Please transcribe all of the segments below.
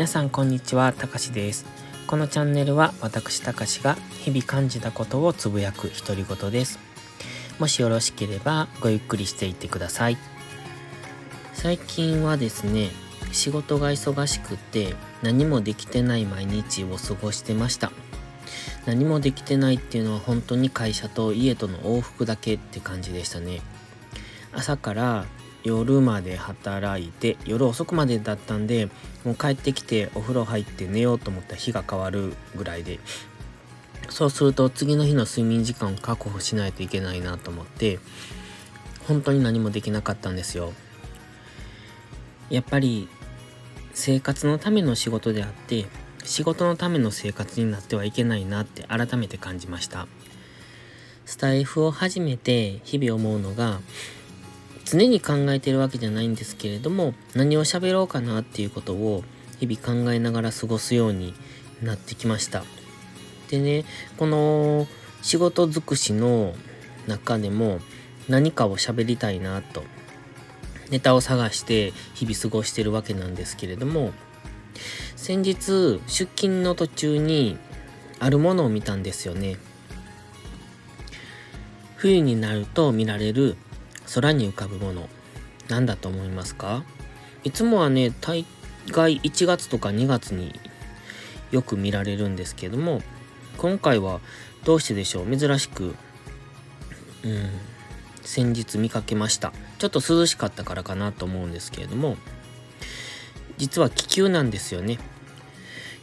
皆さんこんにちは、たかしです。このチャンネルは私たかしが日々感じたことをつぶやく独り言です。もしよろしければごゆっくりしていってください。最近はですね、仕事が忙しくて何もできてない毎日を過ごしてました。何もできてないっていうのは本当に会社と家との往復だけって感じでしたね。朝から夜まで働いて夜遅くまでだったんでもう帰ってきてお風呂入って寝ようと思ったら日が変わるぐらいでそうすると次の日の睡眠時間を確保しないといけないなと思って本当に何もできなかったんですよ。やっぱり生活のための仕事であって仕事のための生活になってはいけないなって改めて感じました。スタイフを始めて日々思うのが常に考えてるわけじゃないんですけれども何を喋ろうかなっていうことを日々考えながら過ごすようになってきました。でねこの仕事尽くしの中でも何かを喋りたいなとネタを探して日々過ごしてるわけなんですけれども先日出勤の途中にあるものを見たんですよね。冬になると見られる空に浮かぶもの。何だと思いますか？いつもはね大概1月とか2月によく見られるんですけども今回はどうしてでしょう？珍しくうん先日見かけました。ちょっと涼しかったからかなと思うんですけれども実は気球なんですよね。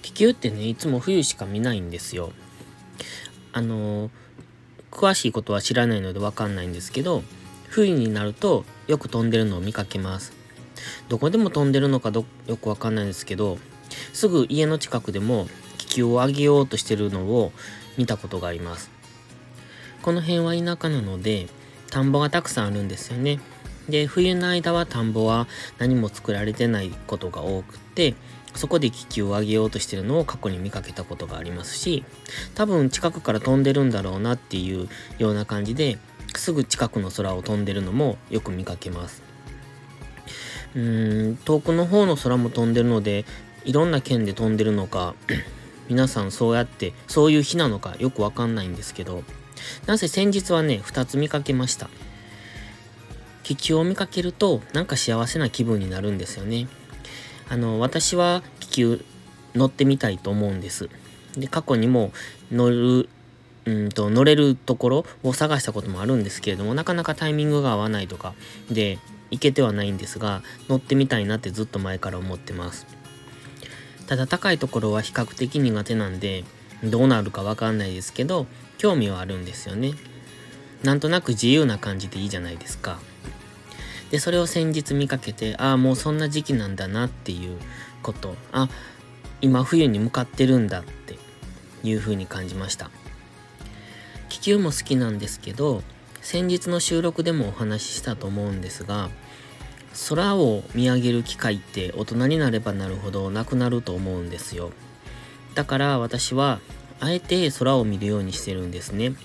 気球ってねいつも冬しか見ないんですよ。あの詳しいことは知らないのでわかんないんですけど冬になるとよく飛んでるのを見かけます。どこでも飛んでるのかどよくわかんないですけど、すぐ家の近くでも気球を上げようとしてるのを見たことがあります。この辺は田舎なので、田んぼがたくさんあるんですよね。で、冬の間は田んぼは何も作られてないことが多くって、そこで気球を上げようとしてるのを過去に見かけたことがありますし、多分近くから飛んでるんだろうなっていうような感じですぐ近くの空を飛んでるのもよく見かけます。うーん、遠くの方の空も飛んでるので、いろんな県で飛んでるのか、皆さんそうやって、そういう日なのかよくわかんないんですけど、なぜ先日はね、2つ見かけました。気球を見かけると、なんか幸せな気分になるんですよね。あの、私は気球乗ってみたいと思うんです。で、過去にも乗るうんと乗れるところを探したこともあるんですけれどもなかなかタイミングが合わないとかで行けてはないんですが乗ってみたいなってずっと前から思ってます。ただ高いところは比較的苦手なんでどうなるかわかんないですけど興味はあるんですよね。なんとなく自由な感じでいいじゃないですか。でそれを先日見かけてああもうそんな時期なんだなっていうこと。あ今冬に向かってるんだっていう風に感じました。気球も好きなんですけど先日の収録でもお話ししたと思うんですが空を見上げる機会って大人になればなるほどなくなると思うんですよ。だから私はあえて空を見るようにしてるんですね。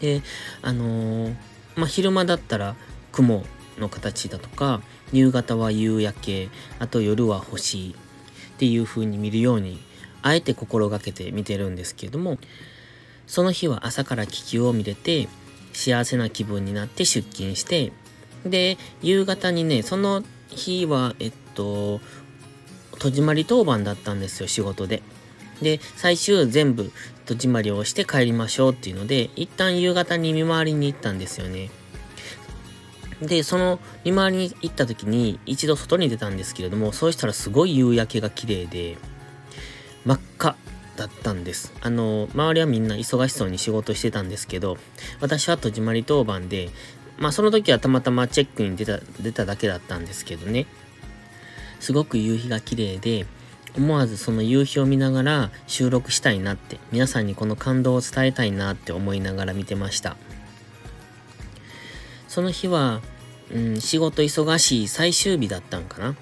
であのー、まあ昼間だったら雲の形だとか夕方は夕焼けあと夜は星っていう風に見るようにあえて心がけて見てるんですけどもその日は朝から気球を見れて、幸せな気分になって出勤して、で、夕方にね、その日は、えっと、戸締まり当番だったんですよ、仕事で。で、最終全部戸締まりをして帰りましょうっていうので、一旦夕方に見回りに行ったんですよね。で、その見回りに行った時に一度外に出たんですけれども、そうしたらすごい夕焼けが綺麗で、だったんです。あの、周りはみんな忙しそうに仕事してたんですけど、私は戸締まり当番で、まあその時はたまたまチェックに出た、出ただけだったんですけどね。すごく夕日が綺麗で、思わずその夕日を見ながら収録したいなって、皆さんにこの感動を伝えたいなって思いながら見てました。その日は、うん、仕事忙しい最終日だったんかな。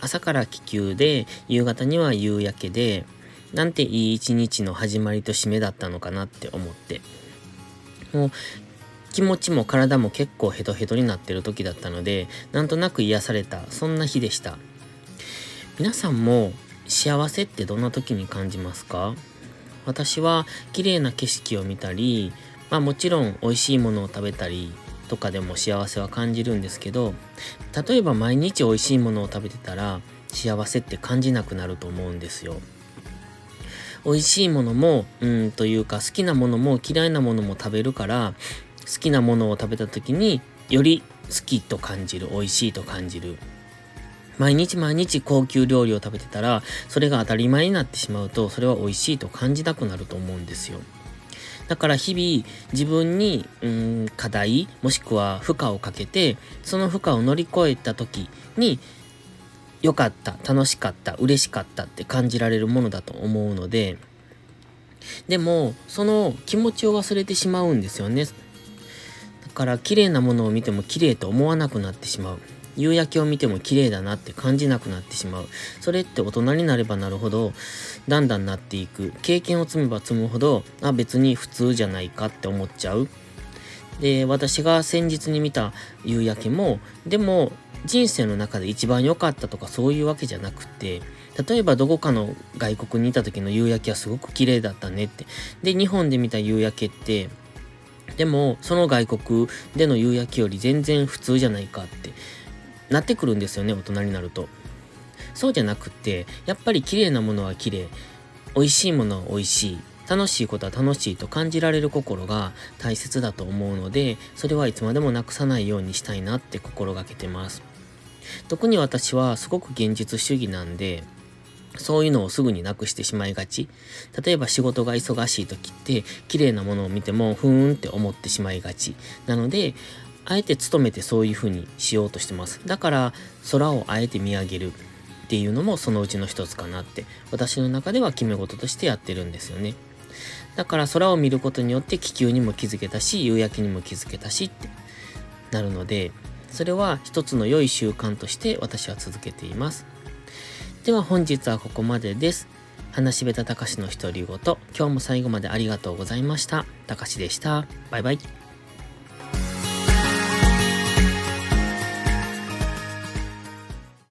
朝から気球で、夕方には夕焼けで、なんていい一日の始まりと締めだったのかなって思って。もう気持ちも体も結構ヘトヘトになってる時だったので、なんとなく癒された、そんな日でした。皆さんも幸せってどんな時に感じますか？私は綺麗な景色を見たり、まあもちろん美味しいものを食べたりとかでも幸せは感じるんですけど、例えば毎日美味しいものを食べてたら幸せって感じなくなると思うんですよ。美味しいものも、うんというか好きなものも嫌いなものも食べるから、好きなものを食べた時により好きと感じる、美味しいと感じる。毎日毎日高級料理を食べてたら、それが当たり前になってしまうと、それは美味しいと感じなくなると思うんですよ。だから日々自分に、うん、課題、もしくは負荷をかけて、その負荷を乗り越えた時に、良かった、楽しかった、嬉しかったって感じられるものだと思うので、でも、その気持ちを忘れてしまうんですよね。だから綺麗なものを見ても綺麗と思わなくなってしまう。夕焼けを見ても綺麗だなって感じなくなってしまう。それって大人になればなるほど、だんだんなっていく。経験を積めば積むほど、あ、別に普通じゃないかって思っちゃう。で、私が先日に見た夕焼けも、でも人生の中で一番良かったとかそういうわけじゃなくて、例えばどこかの外国にいた時の夕焼けはすごく綺麗だったねって。で、日本で見た夕焼けって、でもその外国での夕焼けより全然普通じゃないかってなってくるんですよね、大人になると。そうじゃなくって、やっぱり綺麗なものは綺麗、美味しいものは美味しい、楽しいことは楽しいと感じられる心が大切だと思うので、それはいつまでもなくさないようにしたいなって心がけてます。特に私はすごく現実主義なんで、そういうのをすぐになくしてしまいがち。例えば仕事が忙しい時って、綺麗なものを見ても、ふーんって思ってしまいがち。なので、あえて努めてそういう風にしようとしてます。だから空をあえて見上げるっていうのもそのうちの一つかなって私の中では決め事としてやってるんですよね。だから空を見ることによって気球にも気づけたし夕焼けにも気づけたしってなるのでそれは一つの良い習慣として私は続けています。では本日はここまでです。話しべたたかしの独り言。今日も最後までありがとうございました。たかしでした。バイバイ。